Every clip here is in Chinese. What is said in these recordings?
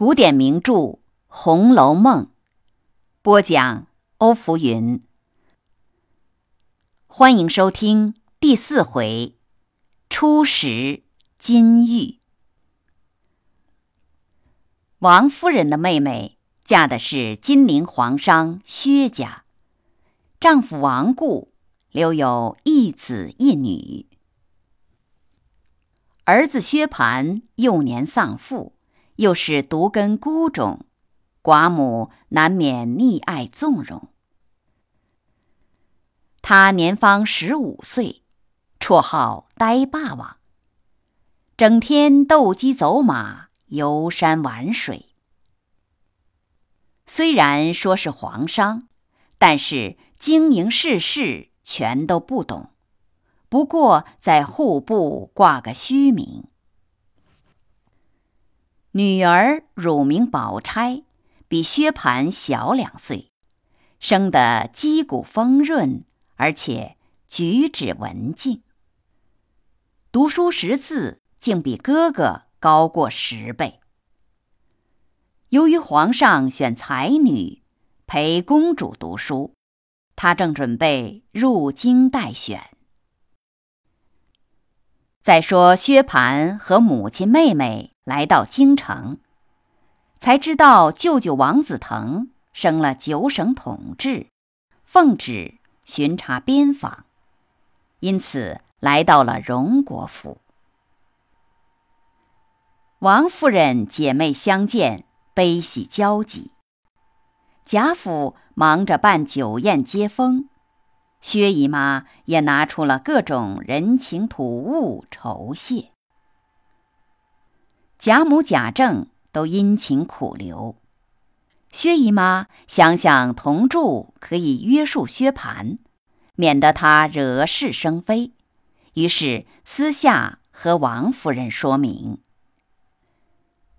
古典名著《红楼梦》，播讲欧福云。欢迎收听第四回初识金玉。王夫人的妹妹嫁的是金陵皇商薛家，丈夫亡故，留有一子一女。儿子薛蟠幼年丧父。又是独根孤种，寡母难免溺爱纵容。他年方十五岁，绰号呆霸王，整天斗鸡走马、游山玩水。虽然说是皇商，但是经营世事全都不懂，不过在户部挂个虚名。女儿乳名宝钗，比薛蟠小两岁，生得肌骨丰润，而且举止文静。读书识字，竟比哥哥高过十倍。由于皇上选才女陪公主读书，她正准备入京待选。再说薛蟠和母亲、妹妹。来到京城，才知道舅舅王子腾升了九省统治，奉旨巡查边防，因此来到了荣国府。王夫人姐妹相见，悲喜交集。贾府忙着办酒宴接风，薛姨妈也拿出了各种人情土物酬谢。贾母、贾政都殷勤苦留，薛姨妈想想同住可以约束薛蟠，免得他惹是生非，于是私下和王夫人说明，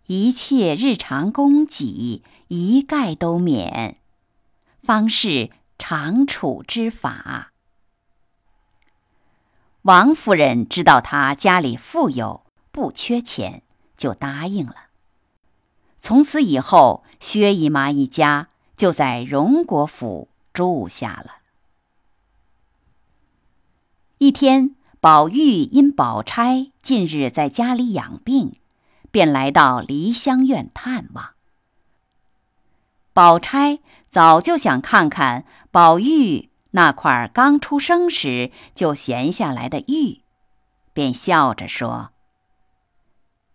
一切日常供给一概都免，方是长处之法。王夫人知道他家里富有，不缺钱。就答应了。从此以后，薛姨妈一家就在荣国府住下了。一天，宝玉因宝钗近日在家里养病，便来到梨香院探望。宝钗早就想看看宝玉那块刚出生时就闲下来的玉，便笑着说。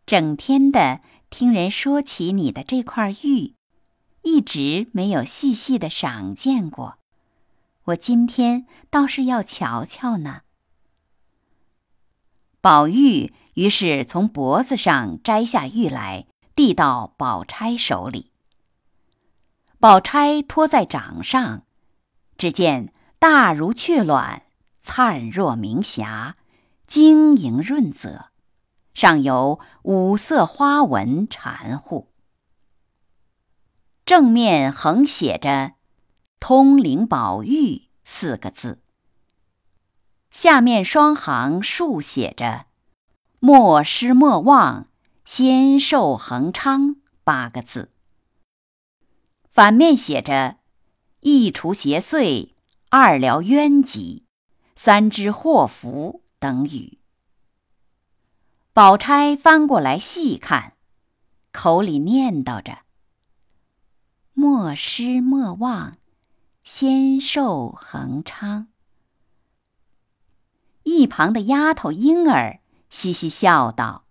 整天的听人说起你的这块玉，一直没有细细的赏见过。我今天倒是要瞧瞧呢。宝玉于是从脖子上摘下玉来，递到宝钗手里。宝钗托在掌上，只见大如雀卵，灿若明霞，晶莹润泽。上有五色花纹缠护，正面横写着“通灵宝玉”四个字，下面双行竖写着“莫失莫忘，仙寿恒昌”八个字，反面写着“一除邪祟，二疗冤疾，三知祸福”等语。宝钗翻过来细看，口里念叨着：“莫失莫忘，仙寿恒昌。”一旁的丫头莺儿嘻嘻笑道：“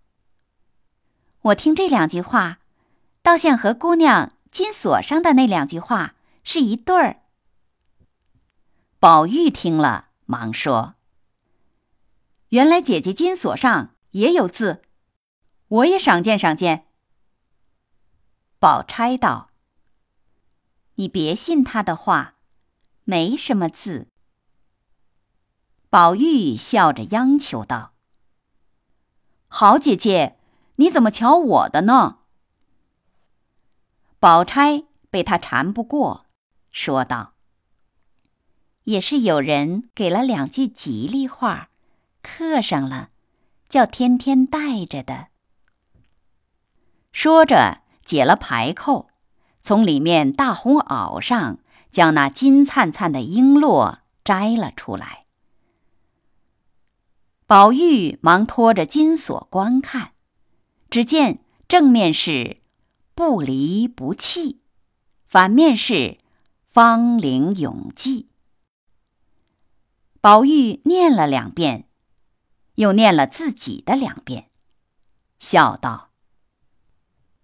我听这两句话，倒像和姑娘金锁上的那两句话是一对儿。”宝玉听了，忙说：“原来姐姐金锁上。”也有字，我也赏见赏见。宝钗道：“你别信他的话，没什么字。”宝玉笑着央求道：“好姐姐，你怎么瞧我的呢？”宝钗被他缠不过，说道：“也是有人给了两句吉利话，刻上了。”叫天天带着的。说着，解了排扣，从里面大红袄上将那金灿灿的璎珞摘了出来。宝玉忙拖着金锁观看，只见正面是“不离不弃”，反面是“芳龄永继”。宝玉念了两遍，又念了自己的两遍，笑道：“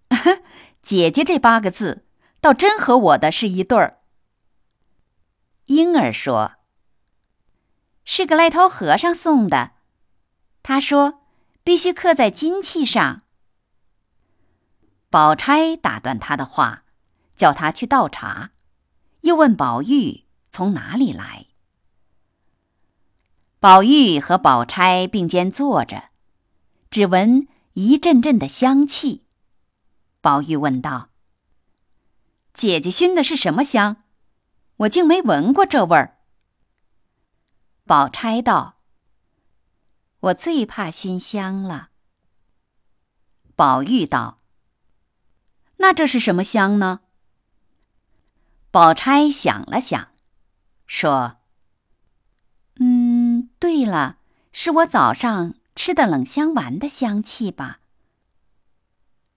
姐姐这八个字，倒真和我的是一对儿。”莺儿说：“是个赖头和尚送的，他说必须刻在金器上。”宝钗打断他的话，叫他去倒茶，又问宝玉从哪里来。宝玉和宝钗并肩坐着，只闻一阵阵的香气。宝玉问道：“姐姐熏的是什么香？我竟没闻过这味儿。”宝钗道：“我最怕熏香了。”宝玉道：“那这是什么香呢？”宝钗想了想，说：“。”对了，是我早上吃的冷香丸的香气吧？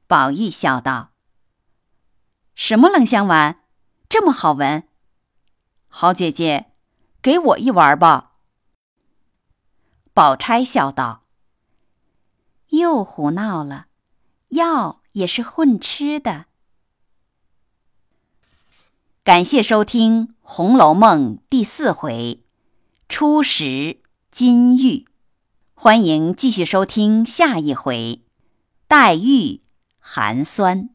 宝玉笑道：“什么冷香丸，这么好闻？好姐姐，给我一丸吧。”宝钗笑道：“又胡闹了，药也是混吃的。”感谢收听《红楼梦》第四回，初十。金玉，欢迎继续收听下一回。黛玉寒酸。